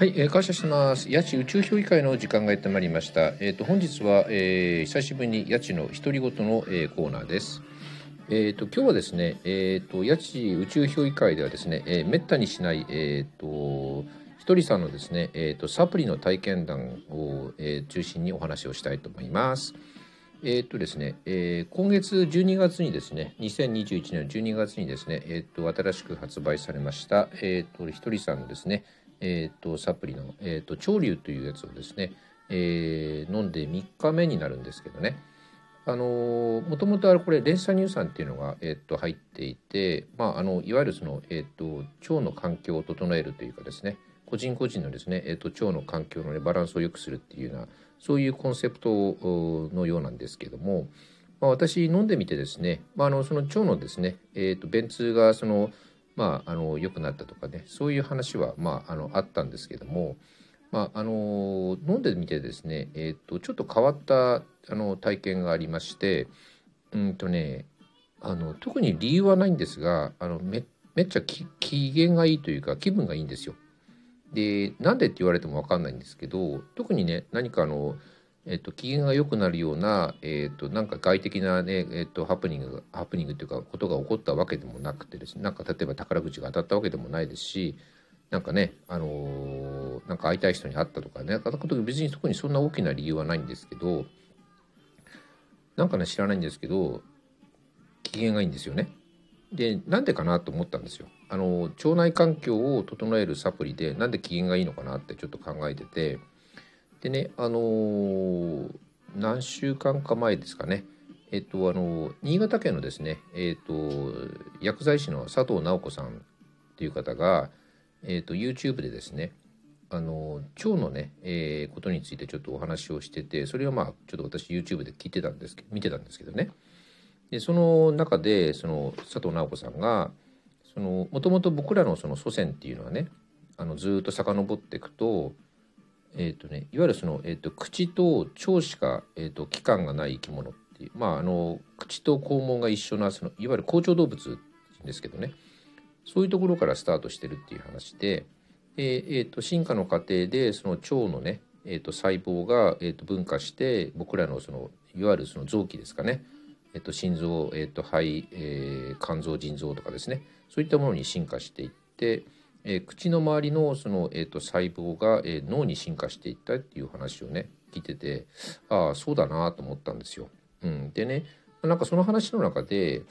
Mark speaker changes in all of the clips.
Speaker 1: はい、えー、感謝してます。八千宇宙評議会の時間がやってまいりました。えっ、と本日は、えー、久しぶりに八千の独り言の、えー、コーナーです。えっ、と今日はですね、えっ、と八千宇宙評議会ではですね、えー、めったにしないえっ、とひとりさんのですね、えっ、とサプリの体験談を、えー、中心にお話をしたいと思います。えっ、とですね、えー、今月12月にですね、2021年12月にですね、えっ、と新しく発売されましたえっ、とひとりさんのですね。えーと、サプリの、えーと、潮流というやつをですね、えー、飲んで3日目になるんですけどね。もともとこれ連鎖乳酸っていうのが、えーと、入っていて、まあ、あのいわゆるその、えー、と腸の環境を整えるというかですね個人個人のですね、えー、と腸の環境の、ね、バランスを良くするっていうようなそういうコンセプトのようなんですけども、まあ、私飲んでみてですね、まあ、あのその腸のですね、えー、と便通がそのまあ、あの良くなったとかねそういう話は、まあ、あのあったんですけども、まあ、あの飲んでみてですね、えーと、ちょっと変わったあの体験がありましてうんとねあの特に理由はないんですがあのめめっちゃ機嫌がいいというか気分がいいんですよ。でなんでって言われても分かんないんですけど特にね何かあのえっと、機嫌が良くなるような、えっと、なんか外的なね、えっと、ハプニングハプニングというかことが起こったわけでもなくてですねなんか例えば宝くじが当たったわけでもないですしなんかね、あのー、なんか会いたい人に会ったとかね別に特にそんな大きな理由はないんですけどなんかね知らないんですけど機嫌がいいんですよね。でなんでかなと思ったんですよ。あの腸内環境を整えるサプリでなんで機嫌がいいのかなってちょっと考えてて。でね、あのー、何週間か前ですかね、えっと、あのー、新潟県のですね、えっと、薬剤師の佐藤直子さんという方が、えっと、YouTube でですね、あの腸のね、えー、ことについてちょっとお話をしててそれをまあちょっと私 YouTube で聞いてたんですけど見てたんですけどね。でその中でその佐藤直子さんがそのもともと僕らのその祖先っていうのはねあのずっと遡っていくとえーとね、いわゆるその、えーと、口と腸しか、えーと、器官がない生き物っていうまああの口と肛門が一緒なそのいわゆる好腸動物ですけどね。そういうところからスタートしてるっていう話で、えーと、進化の過程でその腸のね、えー、と細胞が、えー、と分化して僕らのそのいわゆるその臓器ですかね、えー、と心臓、えー、と肺、えー、肝臓腎臓とかですね。そういったものに進化していってえー、口の周りのその、えーと、細胞が、えー、脳に進化していったっていう話をね聞いててああそうだなと思ったんですよ。うん、でねなんかその話の中で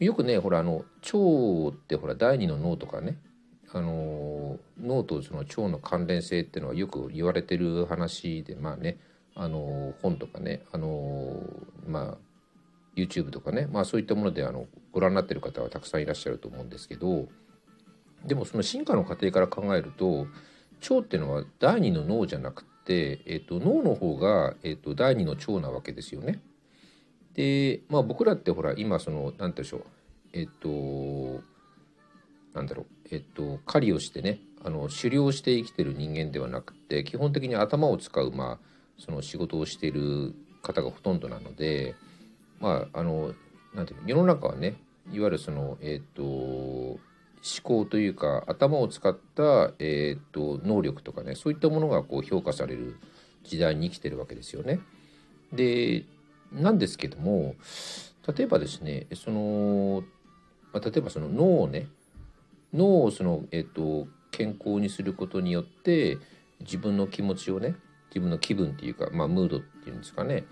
Speaker 1: よくねほらあの腸ってほら第二の脳とかねあの脳とその腸の関連性っていうのはよく言われてる話でまあねあの本とかねあのまあ YouTube とかねまあそういったものであのご覧になってる方はたくさんいらっしゃると思うんですけどでもその進化の過程から考えると腸っていうのは第二の脳じゃなくて、えーと、脳の方が、えーと、第二の腸なわけですよね。でまあ僕らってほら今その何て言うんでしょうえっ、ー、となんだろうえっ、ー、と狩りをしてねあの狩猟して生きてる人間ではなくて基本的に頭を使うまあその仕事をしている方がほとんどなのでまああのなんていうの世の中はねいわゆるそのえっ、ー、と思考というか頭を使った、えーと、能力とかねそういったものがこう評価される時代に生きてるわけですよね。でなんですけども例えばですねその、まあ、例えばその脳をね脳をその、えーと、健康にすることによって自分の気持ちをね自分の気分っていうか、まあ、ムードっていうんですかね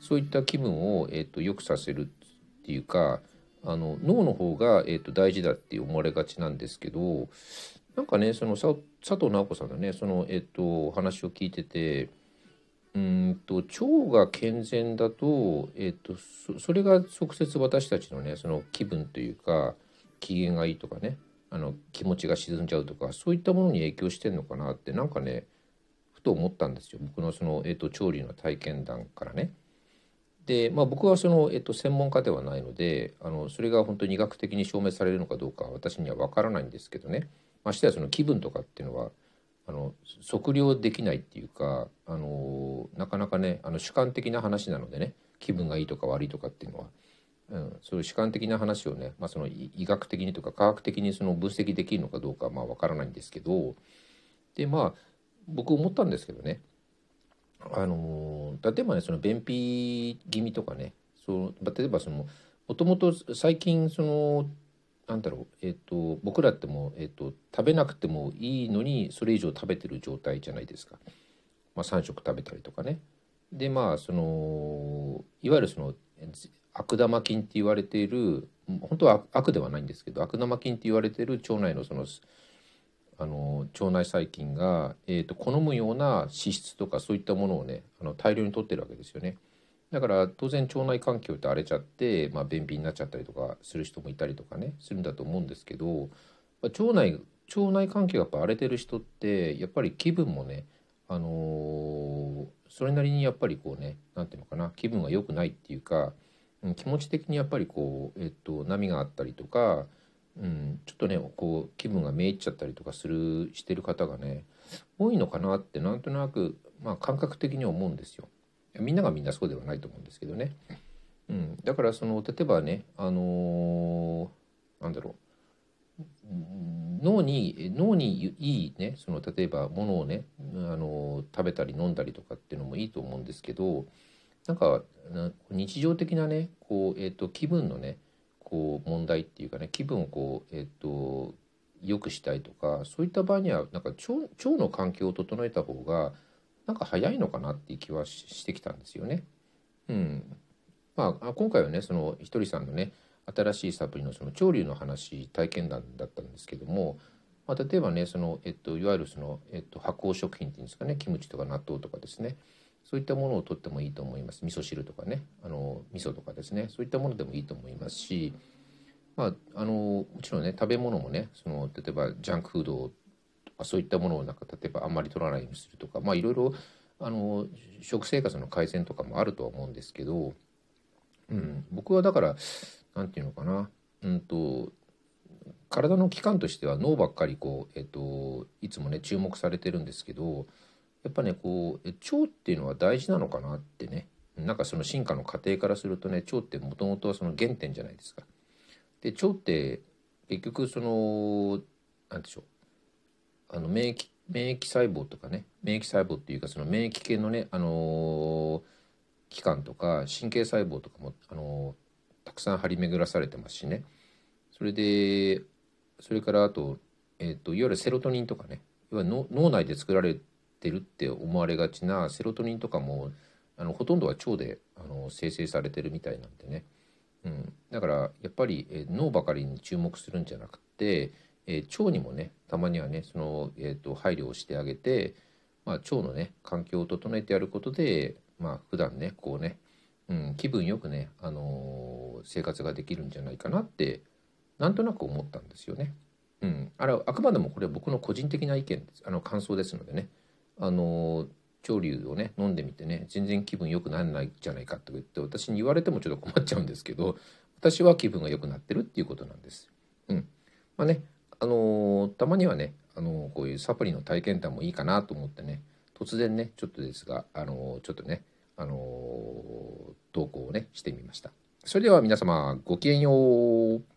Speaker 1: そういった気分を、えーと良くさせるっていうかあの脳の方が、えーと、大事だって思われがちなんですけどなんかねその佐藤直子さんのねその、えーと、お話を聞いててうんと腸が健全だと,、えーと、とそれが直接私たちのねその気分というか機嫌がいいとかねあの気持ちが沈んじゃうとかそういったものに影響してんのかなってなんかねふと思ったんですよ僕のその、えー、と調理の体験談からね。で、まあ、僕はその、えっと、専門家ではないのであのそれが本当に医学的に証明されるのかどうか私には分からないんですけどね。ましてやその気分とかっていうのはあの測量できないっていうかあのなかなかねあの主観的な話なのでね気分がいいとか悪いとかっていうのは、うん、そういう主観的な話をね、まあ、その医学的にとか科学的にその分析できるのかどうかはまあ分からないんですけど。でまあ僕思ったんですけどね。あの例えばねその便秘気味とかねそう例えばそのもともと最近そのなんだろう、えーと、僕らっても、えーと、食べなくてもいいのにそれ以上食べてる状態じゃないですか、まあ、3食食べたりとかね。でまあそのいわゆるその悪玉菌って言われている本当は悪ではないんですけど悪玉菌って言われている腸内のそのあの腸内細菌が、えーと、好むような脂質とかそういったものをねあの大量に取ってるわけですよね。だから当然腸内環境って荒れちゃって、まあ、便秘になっちゃったりとかする人もいたりとかねするんだと思うんですけど腸内腸内環境がやっぱ荒れてる人ってやっぱり気分もねあのー、それなりにやっぱりこうね何て言うのかな気分が良くないっていうか、気持ち的にやっぱりこう、えっと、波があったりとか、うん、ちょっとねこう気分がめいっちゃったりとかするしてる方がね多いのかなってなんとなく、まあ、感覚的に思うんですよ。みんながみんなそうではないと思うんですけどね。うん、だからその例えばねあのー、なんだろう脳に脳にいいねその例えばものをね、あのー、食べたり飲んだりとかっていうのもいいと思うんですけどなんか日常的なねこう、えーと、気分のねこう問題っていうかね気分をこう、えーと、良くしたいとかそういった場合にはなんか腸腸の環境を整えた方がなんか早いのかなっていう気はしてきたんですよね。うんまあ、今回はねそのひとりさんのね新しいサプリのその潮流の話体験談だったんですけども、まあ、例えばねその、えっと、いわゆるその、えっと、発酵食品っていうんですかねキムチとか納豆とかですねそういったものをとってもいいと思います。味噌汁とかね。あの味噌とかですね。そういったものでもいいと思いますし、まあ、あのもちろんね食べ物もねその例えばジャンクフードとかそういったものをなんか例えばあんまり取らないようにするとかまあいろいろあの食生活の改善とかもあるとは思うんですけど、うん、僕はだから何て言うのかな、うんと、体の器官としては脳ばっかりこう、えっと、いつもね注目されてるんですけどやっぱねこう腸っていうのは大事なのかなってね。なんかその進化の過程からするとね腸ってもともとはその原点じゃないですか。で腸って結局その何でしょう。あの免疫免疫細胞とかね。免疫細胞っていうかその免疫系のね、あのー、器官とか神経細胞とかも、あのー、たくさん張り巡らされてますしね。それでそれからあと,、えーと、いわゆるセロトニンとかね。いわゆる脳内で作られてるって思われがちなセロトニンとかもあのほとんどは腸であの生成されてるみたいなんでね、うん、だからやっぱり、え脳ばかりに注目するんじゃなくてえー、腸にもねたまにはねその、えーと、配慮をしてあげて、まあ、腸のね環境を整えてやることでまあ普段ねこうね、うん、気分よくね、あのー、生活ができるんじゃないかなってなんとなく思ったんですよね。うん、あれあくまでもこれは僕の個人的な意見です。あの感想ですのでね、あの、潮流をね飲んでみてね全然気分良くならないじゃないかと言って私に言われてもちょっと困っちゃうんですけど私は気分が良くなってるっていうことなんです。うんまあねあのたまにはね、あのこういうサプリの体験談もいいかなと思ってね突然ねちょっとですが、あのちょっとね、あの投稿をねしてみました。それでは皆様ごきげんよう。